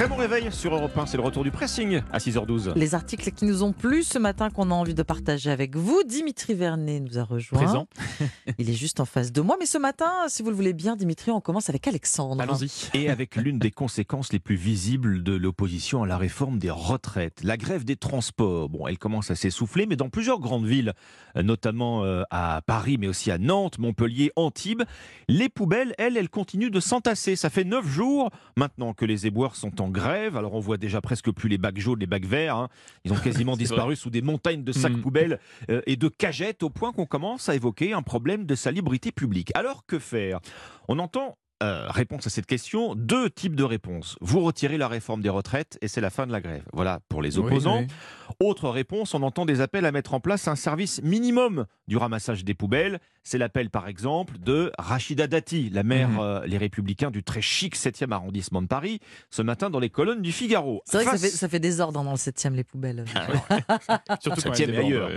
Très bon réveil sur Europe 1, c'est le retour du pressing à 6h12. Les articles qui nous ont plu ce matin qu'on a envie de partager avec vous. Dimitri Vernet nous a rejoint. Présent. Il est juste en face de moi. Mais ce matin, si vous le voulez bien, Dimitri, on commence avec Alexandre. Allons-y. Et avec l'une des conséquences les plus visibles de l'opposition à la réforme des retraites, la grève des transports. Bon, elle commence à s'essouffler, mais dans plusieurs grandes villes, notamment euh, à Paris, mais aussi à Nantes, Montpellier, Antibes, les poubelles, elles, elles continuent de s'entasser. Ça fait neuf jours maintenant que les éboueurs sont en grève. Alors on voit déjà presque plus les bacs jaunes, les bacs verts. hein. Ils ont quasiment disparu sous des montagnes de sacs Mm. poubelles euh, et de cagettes au point qu'on commence à évoquer un problème de salubrité publique. Alors que faire? On entend euh, réponse à cette question, deux types de réponses. Vous retirez la réforme des retraites et c'est la fin de la grève. Voilà pour les opposants. Autre réponse, on entend des appels à mettre en place un service minimum du ramassage des poubelles. C'est l'appel par exemple de Rachida Dati, la maire euh, Les Républicains du très chic 7e arrondissement de Paris, ce matin dans les colonnes du Figaro. C'est vrai que ça fait, ça fait désordre dans le 7 les poubelles. Surtout quand Septième elle déborde, ailleurs.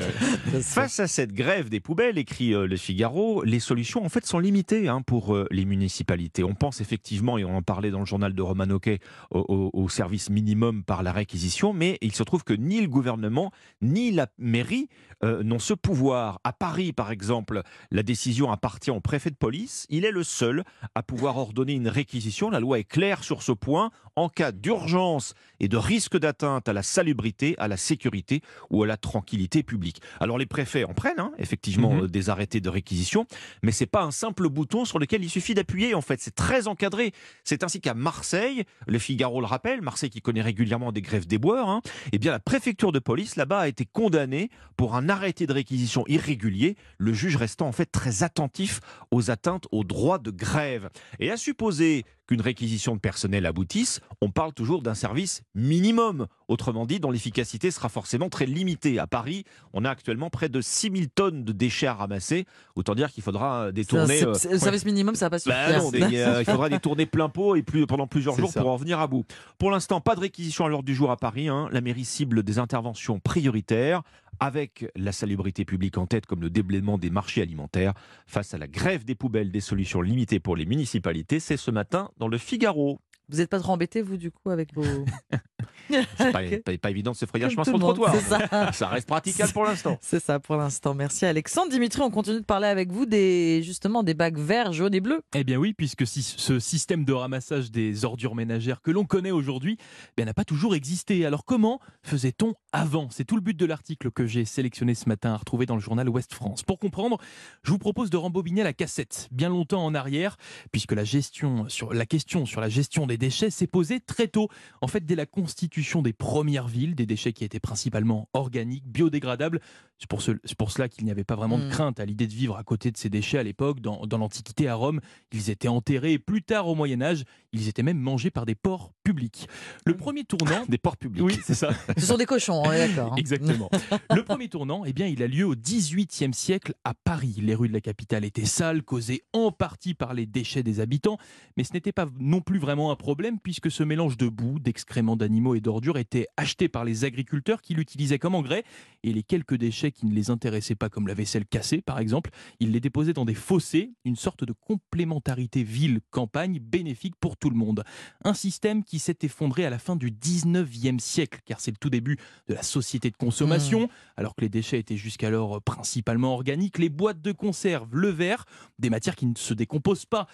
ouais. Face à cette grève des poubelles, écrit euh, le Figaro, les solutions en fait sont limitées hein, pour euh, les municipalités. On pense effectivement, et on en parlait dans le journal de Roman Hockey, au, au- au service minimum par la réquisition, mais il se trouve que ni le gouvernement ni la mairie euh, n'ont ce pouvoir. À Paris, par exemple, la décision appartient au préfet de police. Il est le seul à pouvoir ordonner une réquisition. La loi est claire sur ce point. En cas d'urgence et de risque d'atteinte à la salubrité, à la sécurité ou à la tranquillité publique. Alors les préfets en prennent, hein, effectivement, Mhm. euh, des arrêtés de réquisition, mais c'est pas un simple bouton sur lequel il suffit d'appuyer. En fait, c'est très encadré. C'est ainsi qu'à Marseille, le Figaro le rappelle, Marseille qui connaît régulièrement des grèves d'éboueurs, hein, eh bien la préfecture de police là-bas a été condamnée pour un arrêté de réquisition irrégulier. Le juge restant en fait très attentif aux atteintes aux droits de grève. Et à supposer qu'une réquisition de personnel aboutisse, on parle toujours d'un service minimum. Autrement dit, dont l'efficacité sera forcément très limitée. À Paris, on a actuellement près de 6000 tonnes de déchets à ramasser. Autant dire qu'il faudra euh, détourner. C'est- euh, Le service minimum, ça va pas suffire. bah non, des- euh, il faudra détourner plein pot et plus, pendant plusieurs jours ça. pour en venir à bout. Pour l'instant, pas de réquisition à l'ordre du jour à Paris. hein. La mairie cible des interventions prioritaires avec la salubrité publique en tête comme le déblaiement des marchés alimentaires. Face à la grève des poubelles, des solutions limitées pour les municipalités, c'est ce matin dans le Figaro. Vous n'êtes pas trop embêté, vous, du coup, avec vos. C'est pas, pas- pas évident de se frayer un chemin sur le monde, trottoir. c'est ça. Ça reste praticable pour l'instant. C'est ça pour l'instant. Merci Alexandre. Dimitri, on continue de parler avec vous des justement des bacs verts, jaunes et bleus. Eh bien oui, puisque si ce système de ramassage des ordures ménagères que l'on connaît aujourd'hui eh bien, n'a pas toujours existé. Alors comment faisait-on avant? C'est tout le but de l'article que j'ai sélectionné ce matin à retrouver dans le journal Ouest France. Pour comprendre, je vous propose de rembobiner la cassette bien longtemps en arrière, puisque la, gestion sur, la question sur la gestion des déchets s'est posée très tôt. En fait, dès la constitution des premières villes, des déchets qui étaient principalement organiques, biodégradables. C'est pour, ce- c'est pour cela qu'il n'y avait pas vraiment de Mm. crainte à l'idée de vivre à côté de ces déchets à l'époque. Dans, dans l'Antiquité à Rome, ils étaient enterrés. Et plus tard, au Moyen Âge, ils étaient même mangés par des porcs publics. Le premier tournant... Des ports publics. Oui, c'est ça. Ce sont des cochons, on est d'accord. hein. Exactement. Le premier tournant, eh bien, il a lieu au XVIIIe siècle à Paris. Les rues de la capitale étaient sales, causées en partie par les déchets des habitants, mais ce n'était pas non plus vraiment un problème puisque ce mélange de boue, d'excréments d'animaux et d'ordures était acheté par les agriculteurs qui l'utilisaient comme engrais et les quelques déchets qui ne les intéressaient pas, comme la vaisselle cassée par exemple, ils les déposaient dans des fossés, une sorte de complémentarité ville-campagne bénéfique pour tout le monde. Un système qui s'est effondré à la fin du 19e siècle, car c'est le tout début de la société de consommation, alors que les déchets étaient jusqu'alors principalement organiques, les boîtes de conserve, le verre, des matières qui ne se décomposent pas,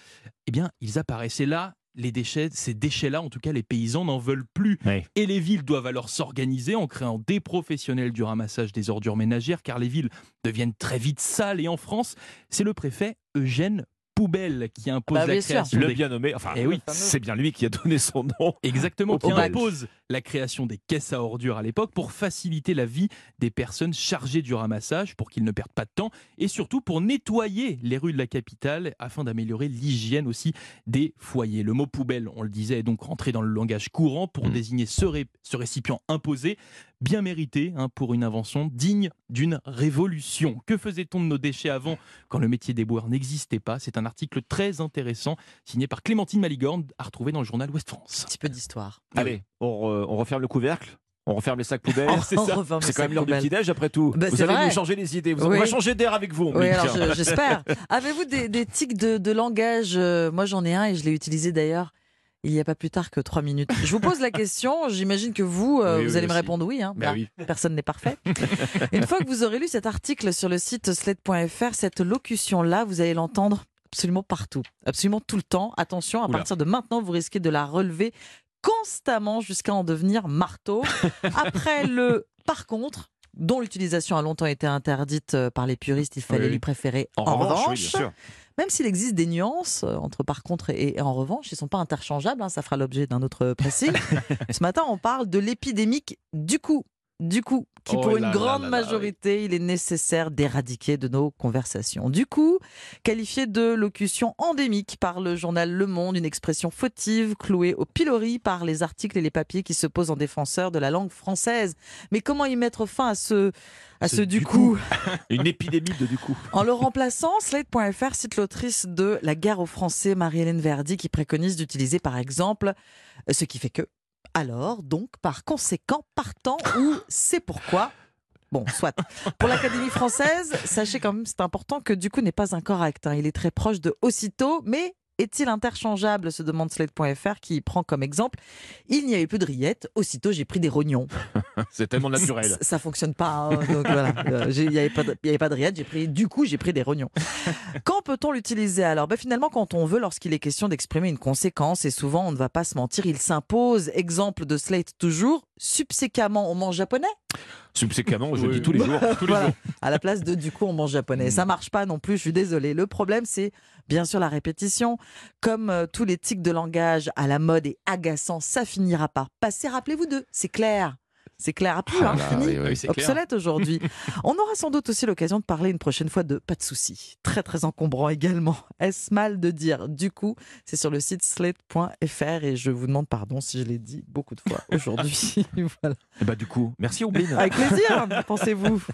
eh bien, ils apparaissaient là. Les déchets, ces déchets-là, en tout cas, les paysans n'en veulent plus. Oui. Et les villes doivent alors s'organiser en créant des professionnels du ramassage des ordures ménagères, car les villes deviennent très vite sales. Et en France, c'est le préfet Eugène Poubelle qui impose bah, la création Le des bien nommé, enfin, Eh oui. c'est bien lui qui a donné son nom. Exactement, qui poubelle. impose la création des caisses à ordures à l'époque pour faciliter la vie des personnes chargées du ramassage, pour qu'ils ne perdent pas de temps, et surtout pour nettoyer les rues de la capitale afin d'améliorer l'hygiène aussi des foyers. Le mot poubelle, on le disait, est donc rentré dans le langage courant pour Mm. désigner ce, ré- ce récipient imposé, bien mérité hein, pour une invention digne d'une révolution. Que faisait-on de nos déchets avant quand le métier d'éboueur n'existait pas? C'est un article très intéressant signé par Clémentine Maligorne à retrouver dans le journal Ouest France. Un petit peu d'histoire. Allez, on, re- on referme le couvercle? On referme les sacs poubelles? C'est quand même l'heure du petit-déj après tout. Bah, vous c'est allez vrai. nous changer les idées. Vous- Oui. On va changer d'air avec vous. Oui, je- j'espère. Avez-vous des, des tics de, de langage? Euh, Moi, j'en ai un et je l'ai utilisé d'ailleurs Il n'y a pas plus tard que trois minutes. Je vous pose la question, j'imagine que vous, euh, Oui, vous oui, allez me répondre oui. Hein. Bah Bah, oui. Personne n'est parfait. Une fois que vous aurez lu cet article sur le site slate.fr, cette locution-là, vous allez l'entendre absolument partout, absolument tout le temps. Attention, à Oula. partir de maintenant, vous risquez de la relever constamment jusqu'à en devenir marteau. Après le par contre, dont l'utilisation a longtemps été interdite euh, par les puristes, il fallait lui préférer En, revanche. Même s'il existe des nuances euh, entre par contre et, et en revanche, ils ne sont pas interchangeables, hein, ça fera l'objet d'un autre pressing. Ce matin, on parle de l'épidémique du coup. Du coup, qui Oh pour là une là grande là majorité, il est nécessaire d'éradiquer de nos conversations. Du coup, qualifié de locution endémique par le journal Le Monde, une expression fautive clouée au pilori par les articles et les papiers qui se posent en défenseur de la langue française. Mais comment y mettre fin à ce, à ce, Ce du du coup Une épidémie de du coup. en le remplaçant, Slate.fr cite l'autrice de La guerre aux Français, Marie-Hélène Verdi, qui préconise d'utiliser par exemple ce qui fait que. Alors, donc, par conséquent, partant ou c'est pourquoi. Bon, soit. Pour l'Académie française, sachez quand même, c'est important que du coup n'est pas incorrect. hein. Il est très proche de aussitôt, mais est-il interchangeable se demande Slate.fr qui prend comme exemple. Il n'y avait plus de rillettes, aussitôt j'ai pris des rognons. C'est tellement naturel. Ça, ça fonctionne pas. hein, donc voilà. Euh, Il n'y avait, pas de- il y avait pas de rillettes, j'ai pris, du coup, j'ai pris des rognons. Quand peut-on l'utiliser alors? Ben, Finalement, quand on veut, lorsqu'il est question d'exprimer une conséquence, et souvent, on ne va pas se mentir, il s'impose. Exemple de Slate toujours, subséquemment, on mange japonais? Subséquemment, je Oui, dis tous les jours. Tous les Voilà. jours. à la place de du coup on mange japonais. Ça marche pas non plus, je suis désolée. Le problème c'est bien sûr la répétition. Comme euh, tous les tics de langage à la mode et agaçants, ça finira par passer. Rappelez-vous d'eux, c'est clair. C'est clair à plus, Ah hein, là, fini. oui, oui. Oui, c'est clair. Obsolète aujourd'hui. On aura sans doute aussi l'occasion de parler une prochaine fois de pas de soucis. Très très encombrant également. Est-ce mal de dire Du coup, c'est sur le site slate.fr et je vous demande pardon si je l'ai dit beaucoup de fois aujourd'hui. voilà. Et bah du coup, merci Ombline. Avec plaisir, pensez-vous.